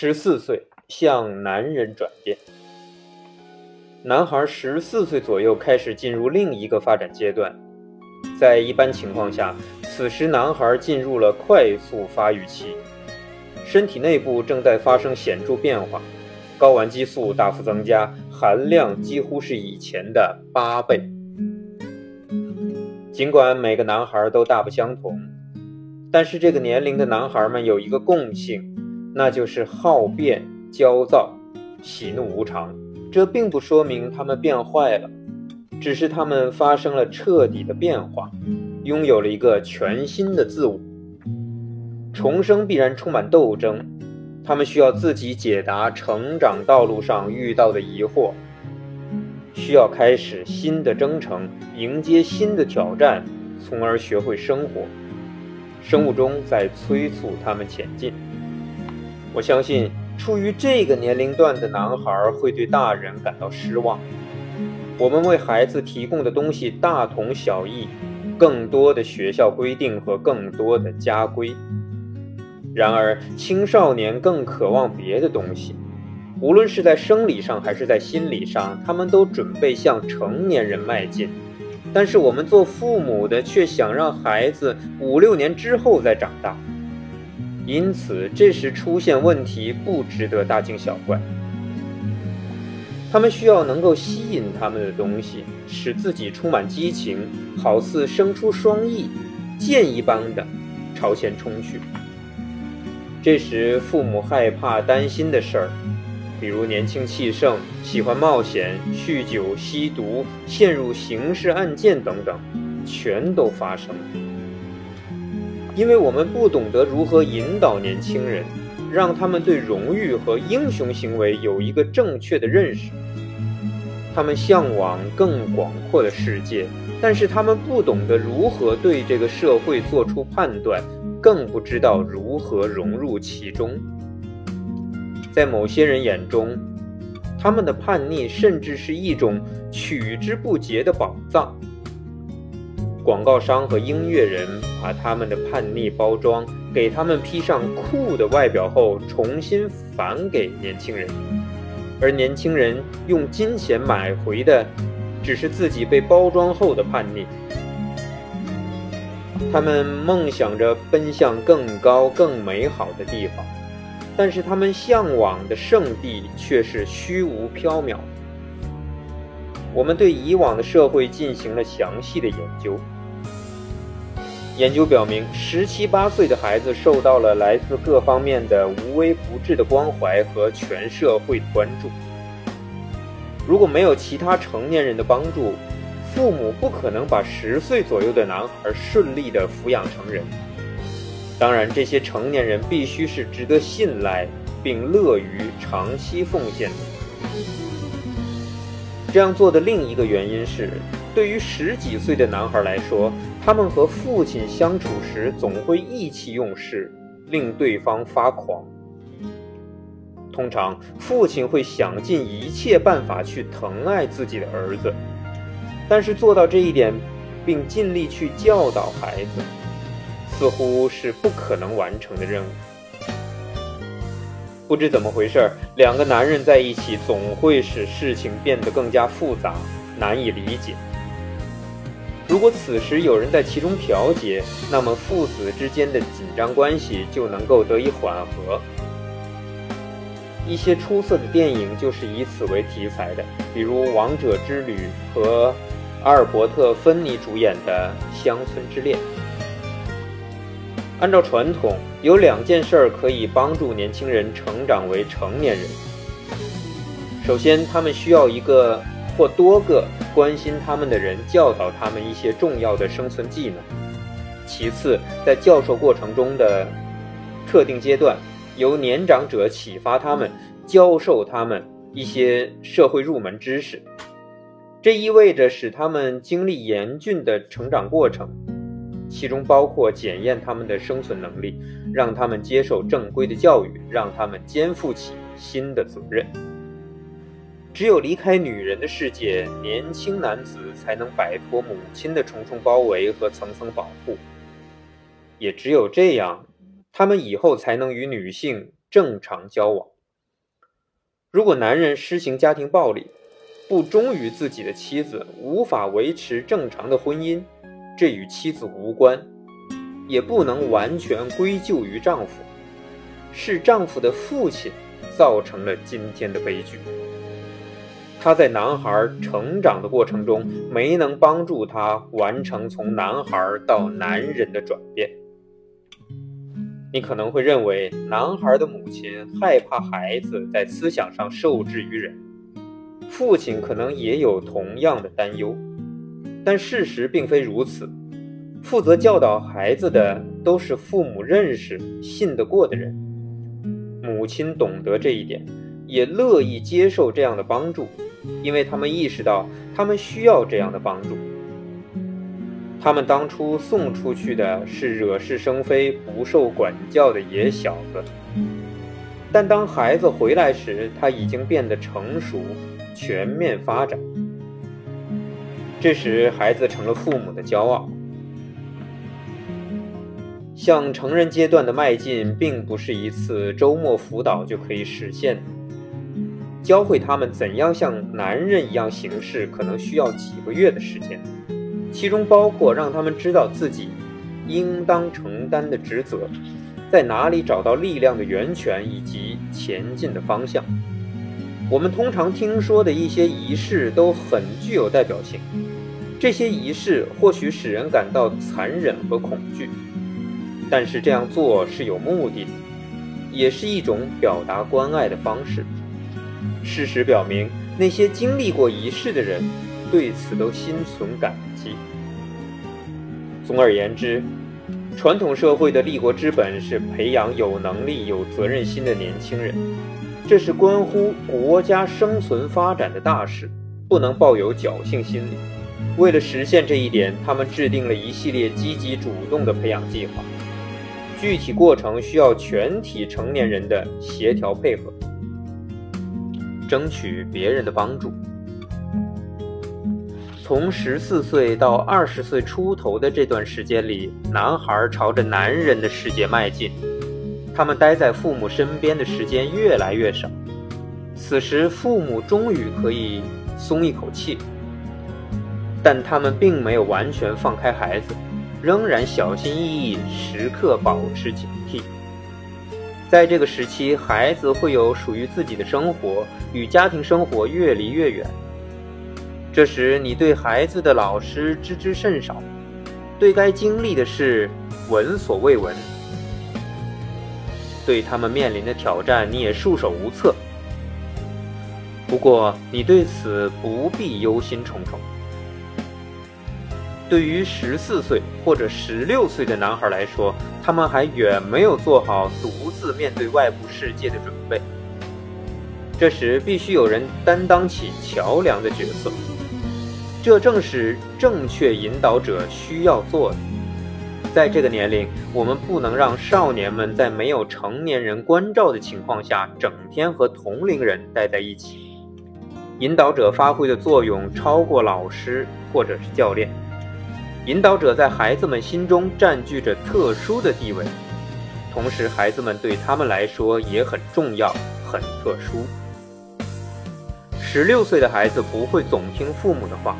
十四岁向男人转变。男孩十四岁左右开始进入另一个发展阶段，在一般情况下，此时男孩进入了快速发育期，身体内部正在发生显著变化，睾丸激素大幅增加，含量几乎是以前的八倍。尽管每个男孩都大不相同，但是这个年龄的男孩们有一个共性。那就是好变、焦躁、喜怒无常。这并不说明他们变坏了，只是他们发生了彻底的变化，拥有了一个全新的自我。重生必然充满斗争，他们需要自己解答成长道路上遇到的疑惑，需要开始新的征程，迎接新的挑战，从而学会生活。生物钟在催促他们前进。我相信，处于这个年龄段的男孩会对大人感到失望。我们为孩子提供的东西大同小异，更多的学校规定和更多的家规。然而，青少年更渴望别的东西，无论是在生理上还是在心理上，他们都准备向成年人迈进。但是，我们做父母的却想让孩子五六年之后再长大。因此，这时出现问题不值得大惊小怪。他们需要能够吸引他们的东西，使自己充满激情，好似生出双翼，箭一般的朝前冲去。这时，父母害怕、担心的事儿，比如年轻气盛、喜欢冒险、酗酒、吸毒、陷入刑事案件等等，全都发生了。因为我们不懂得如何引导年轻人，让他们对荣誉和英雄行为有一个正确的认识。他们向往更广阔的世界，但是他们不懂得如何对这个社会做出判断，更不知道如何融入其中。在某些人眼中，他们的叛逆甚至是一种取之不竭的宝藏。广告商和音乐人把他们的叛逆包装，给他们披上酷的外表后，重新返给年轻人，而年轻人用金钱买回的，只是自己被包装后的叛逆。他们梦想着奔向更高、更美好的地方，但是他们向往的圣地却是虚无缥缈。我们对以往的社会进行了详细的研究。研究表明，十七八岁的孩子受到了来自各方面的无微不至的关怀和全社会的关注。如果没有其他成年人的帮助，父母不可能把十岁左右的男孩顺利地抚养成人。当然，这些成年人必须是值得信赖并乐于长期奉献的。这样做的另一个原因是，对于十几岁的男孩来说。他们和父亲相处时总会意气用事，令对方发狂。通常，父亲会想尽一切办法去疼爱自己的儿子，但是做到这一点，并尽力去教导孩子，似乎是不可能完成的任务。不知怎么回事，两个男人在一起总会使事情变得更加复杂，难以理解。如果此时有人在其中调节，那么父子之间的紧张关系就能够得以缓和。一些出色的电影就是以此为题材的，比如《王者之旅》和阿尔伯特·芬尼主演的《乡村之恋》。按照传统，有两件事儿可以帮助年轻人成长为成年人。首先，他们需要一个。或多个关心他们的人教导他们一些重要的生存技能。其次，在教授过程中的特定阶段，由年长者启发他们，教授他们一些社会入门知识。这意味着使他们经历严峻的成长过程，其中包括检验他们的生存能力，让他们接受正规的教育，让他们肩负起新的责任。只有离开女人的世界，年轻男子才能摆脱母亲的重重包围和层层保护。也只有这样，他们以后才能与女性正常交往。如果男人施行家庭暴力，不忠于自己的妻子，无法维持正常的婚姻，这与妻子无关，也不能完全归咎于丈夫，是丈夫的父亲造成了今天的悲剧。他在男孩成长的过程中，没能帮助他完成从男孩到男人的转变。你可能会认为，男孩的母亲害怕孩子在思想上受制于人。父亲可能也有同样的担忧，但事实并非如此。负责教导孩子的都是父母认识、信得过的人。母亲懂得这一点，也乐意接受这样的帮助，因为他们意识到他们需要这样的帮助。他们当初送出去的是惹是生非、不受管教的野小子，但当孩子回来时，他已经变得成熟。全面发展，这时孩子成了父母的骄傲。向成人阶段的迈进，并不是一次周末辅导就可以实现的。教会他们怎样像男人一样行事，可能需要几个月的时间，其中包括让他们知道自己应当承担的职责，在哪里找到力量的源泉以及前进的方向。我们通常听说的一些仪式都很具有代表性，这些仪式或许使人感到残忍和恐惧，但是这样做是有目的的，也是一种表达关爱的方式。事实表明，那些经历过仪式的人对此都心存感激。总而言之，传统社会的立国之本是培养有能力、有责任心的年轻人。这是关乎国家生存发展的大事，不能抱有侥幸心理。为了实现这一点，他们制定了一系列积极主动的培养计划。具体过程需要全体成年人的协调配合，争取别人的帮助。从十四岁到二十岁出头的这段时间里，男孩朝着男人的世界迈进。他们待在父母身边的时间越来越少，此时父母终于可以松一口气，但他们并没有完全放开孩子，仍然小心翼翼，时刻保持警惕。在这个时期，孩子会有属于自己的生活，与家庭生活越离越远。这时，你对孩子的老师知之甚少，对该经历的事闻所未闻。对他们面临的挑战，你也束手无策。不过，你对此不必忧心忡忡。对于十四岁或者十六岁的男孩来说，他们还远没有做好独自面对外部世界的准备。这时，必须有人担当起桥梁的角色，这正是正确引导者需要做的。在这个年龄，我们不能让少年们在没有成年人关照的情况下，整天和同龄人待在一起。引导者发挥的作用超过老师或者是教练。引导者在孩子们心中占据着特殊的地位，同时孩子们对他们来说也很重要、很特殊。十六岁的孩子不会总听父母的话，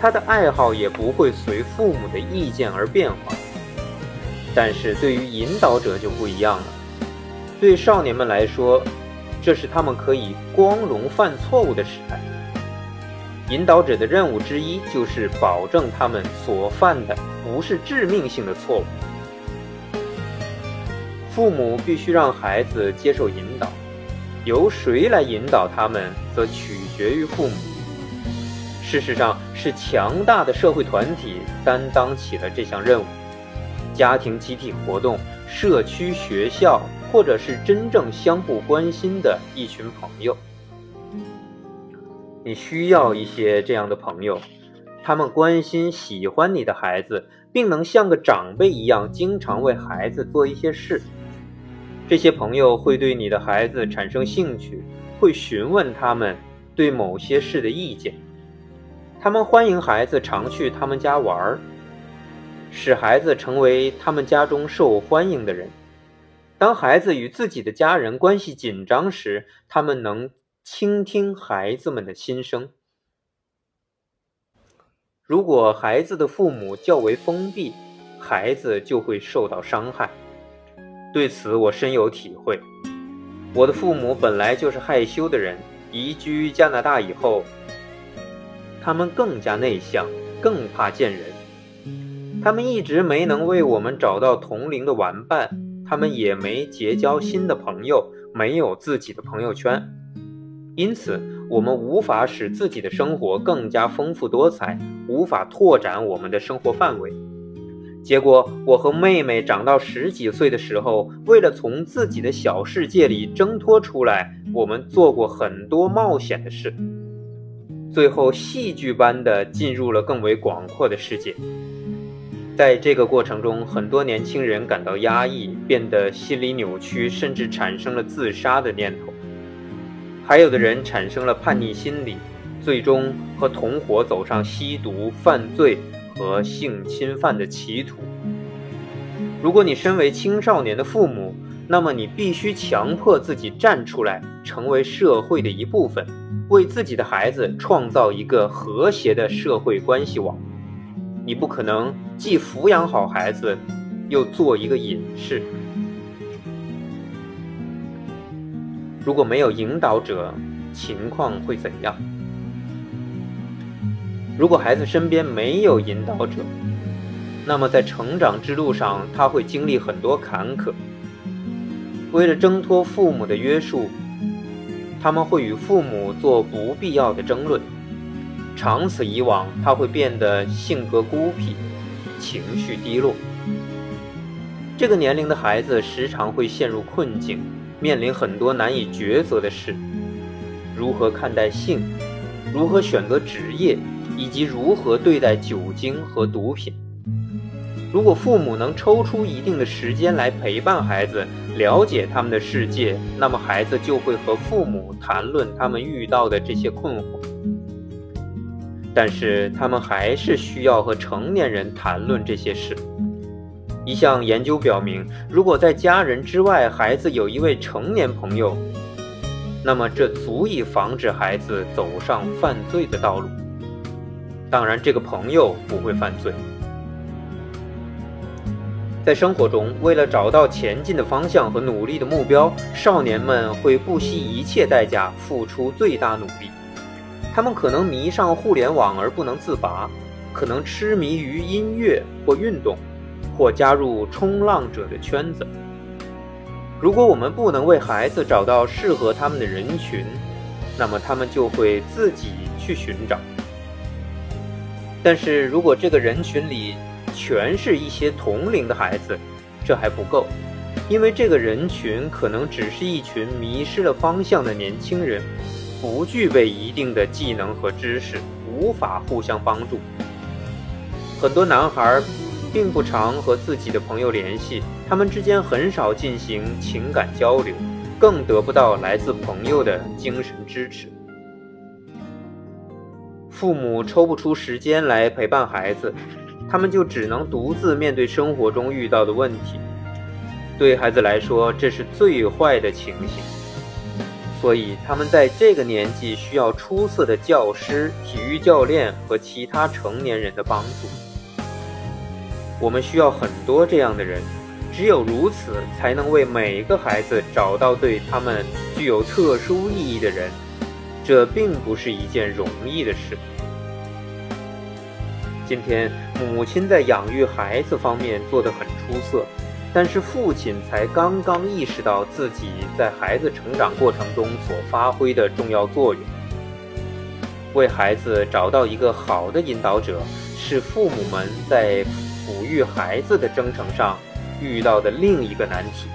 他的爱好也不会随父母的意见而变化。但是对于引导者就不一样了。对少年们来说，这是他们可以光荣犯错误的时代。引导者的任务之一就是保证他们所犯的不是致命性的错误。父母必须让孩子接受引导，由谁来引导他们，则取决于父母。事实上，是强大的社会团体担当起了这项任务。家庭集体活动、社区学校，或者是真正相互关心的一群朋友，你需要一些这样的朋友，他们关心、喜欢你的孩子，并能像个长辈一样，经常为孩子做一些事。这些朋友会对你的孩子产生兴趣，会询问他们对某些事的意见，他们欢迎孩子常去他们家玩儿。使孩子成为他们家中受欢迎的人。当孩子与自己的家人关系紧张时，他们能倾听孩子们的心声。如果孩子的父母较为封闭，孩子就会受到伤害。对此我深有体会。我的父母本来就是害羞的人，移居加拿大以后，他们更加内向，更怕见人。他们一直没能为我们找到同龄的玩伴，他们也没结交新的朋友，没有自己的朋友圈，因此我们无法使自己的生活更加丰富多彩，无法拓展我们的生活范围。结果，我和妹妹长到十几岁的时候，为了从自己的小世界里挣脱出来，我们做过很多冒险的事，最后戏剧般的进入了更为广阔的世界。在这个过程中，很多年轻人感到压抑，变得心理扭曲，甚至产生了自杀的念头；还有的人产生了叛逆心理，最终和同伙走上吸毒、犯罪和性侵犯的歧途。如果你身为青少年的父母，那么你必须强迫自己站出来，成为社会的一部分，为自己的孩子创造一个和谐的社会关系网。你不可能既抚养好孩子，又做一个隐士。如果没有引导者，情况会怎样？如果孩子身边没有引导者，那么在成长之路上，他会经历很多坎坷。为了挣脱父母的约束，他们会与父母做不必要的争论。长此以往，他会变得性格孤僻，情绪低落。这个年龄的孩子时常会陷入困境，面临很多难以抉择的事：如何看待性，如何选择职业，以及如何对待酒精和毒品。如果父母能抽出一定的时间来陪伴孩子，了解他们的世界，那么孩子就会和父母谈论他们遇到的这些困惑。但是他们还是需要和成年人谈论这些事。一项研究表明，如果在家人之外，孩子有一位成年朋友，那么这足以防止孩子走上犯罪的道路。当然，这个朋友不会犯罪。在生活中，为了找到前进的方向和努力的目标，少年们会不惜一切代价，付出最大努力。他们可能迷上互联网而不能自拔，可能痴迷于音乐或运动，或加入冲浪者的圈子。如果我们不能为孩子找到适合他们的人群，那么他们就会自己去寻找。但是如果这个人群里全是一些同龄的孩子，这还不够，因为这个人群可能只是一群迷失了方向的年轻人。不具备一定的技能和知识，无法互相帮助。很多男孩并不常和自己的朋友联系，他们之间很少进行情感交流，更得不到来自朋友的精神支持。父母抽不出时间来陪伴孩子，他们就只能独自面对生活中遇到的问题。对孩子来说，这是最坏的情形。所以，他们在这个年纪需要出色的教师、体育教练和其他成年人的帮助。我们需要很多这样的人，只有如此，才能为每个孩子找到对他们具有特殊意义的人。这并不是一件容易的事。今天，母亲在养育孩子方面做得很出色。但是父亲才刚刚意识到自己在孩子成长过程中所发挥的重要作用。为孩子找到一个好的引导者，是父母们在抚育孩子的征程上遇到的另一个难题。